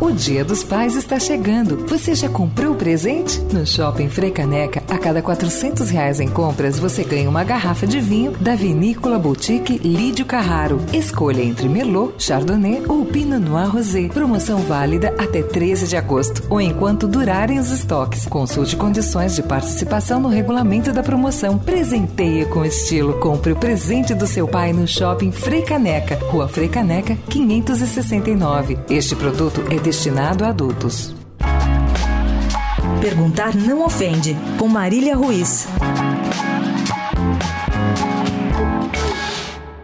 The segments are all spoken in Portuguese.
O Dia dos Pais está chegando. Você já comprou o presente? No Shopping Frei Caneca, a cada 400 reais em compras, você ganha uma garrafa de vinho da Vinícola Boutique Lídio Carraro. Escolha entre Merlot, Chardonnay ou Pinot Noir Rosé. Promoção válida até 13 de agosto ou enquanto durarem os estoques. Consulte condições de participação no regulamento da promoção. Presenteie com estilo. Compre o presente do seu pai no Shopping Frei Caneca, Rua Frei Caneca, 569. Este produto é destinado a adultos. Perguntar não ofende, com Marília Ruiz.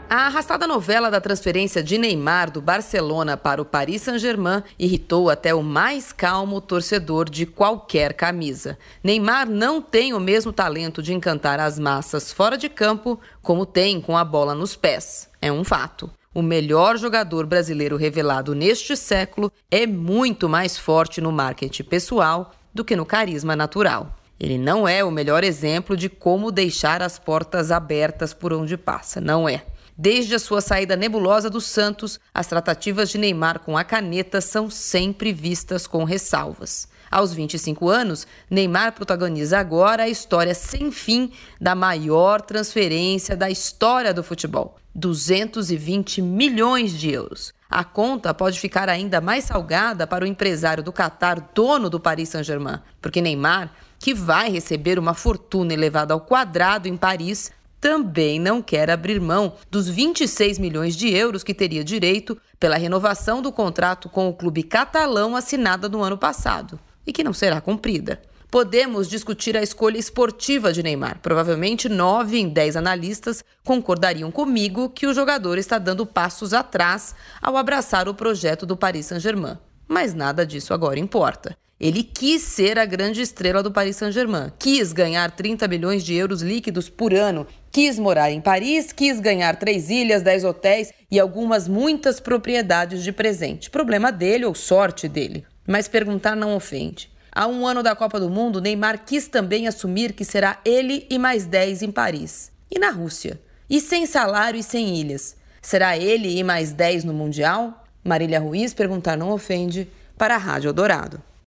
A arrastada novela da transferência de Neymar do Barcelona para o Paris Saint-Germain irritou até o mais calmo torcedor de qualquer camisa. Neymar não tem o mesmo talento de encantar as massas fora de campo como tem com a bola nos pés. É um fato. O melhor jogador brasileiro revelado neste século é muito mais forte no marketing pessoal do que no carisma natural. Ele não é o melhor exemplo de como deixar as portas abertas por onde passa, não é. Desde a sua saída nebulosa do Santos, as tratativas de Neymar com a caneta são sempre vistas com ressalvas. Aos 25 anos, Neymar protagoniza agora a história sem fim da maior transferência da história do futebol. 220 milhões de euros. A conta pode ficar ainda mais salgada para o empresário do Catar, dono do Paris Saint-Germain, porque Neymar, que vai receber uma fortuna elevada ao quadrado em Paris, também não quer abrir mão dos 26 milhões de euros que teria direito pela renovação do contrato com o clube catalão assinada no ano passado e que não será cumprida. Podemos discutir a escolha esportiva de Neymar. Provavelmente nove em dez analistas concordariam comigo que o jogador está dando passos atrás ao abraçar o projeto do Paris Saint-Germain. Mas nada disso agora importa. Ele quis ser a grande estrela do Paris Saint-Germain, quis ganhar 30 milhões de euros líquidos por ano, quis morar em Paris, quis ganhar três ilhas, dez hotéis e algumas muitas propriedades de presente. Problema dele ou sorte dele. Mas perguntar não ofende. Há um ano da Copa do Mundo, Neymar quis também assumir que será ele e mais 10 em Paris. E na Rússia? E sem salário e sem ilhas? Será ele e mais 10 no Mundial? Marília Ruiz perguntar não ofende para a Rádio Dourado.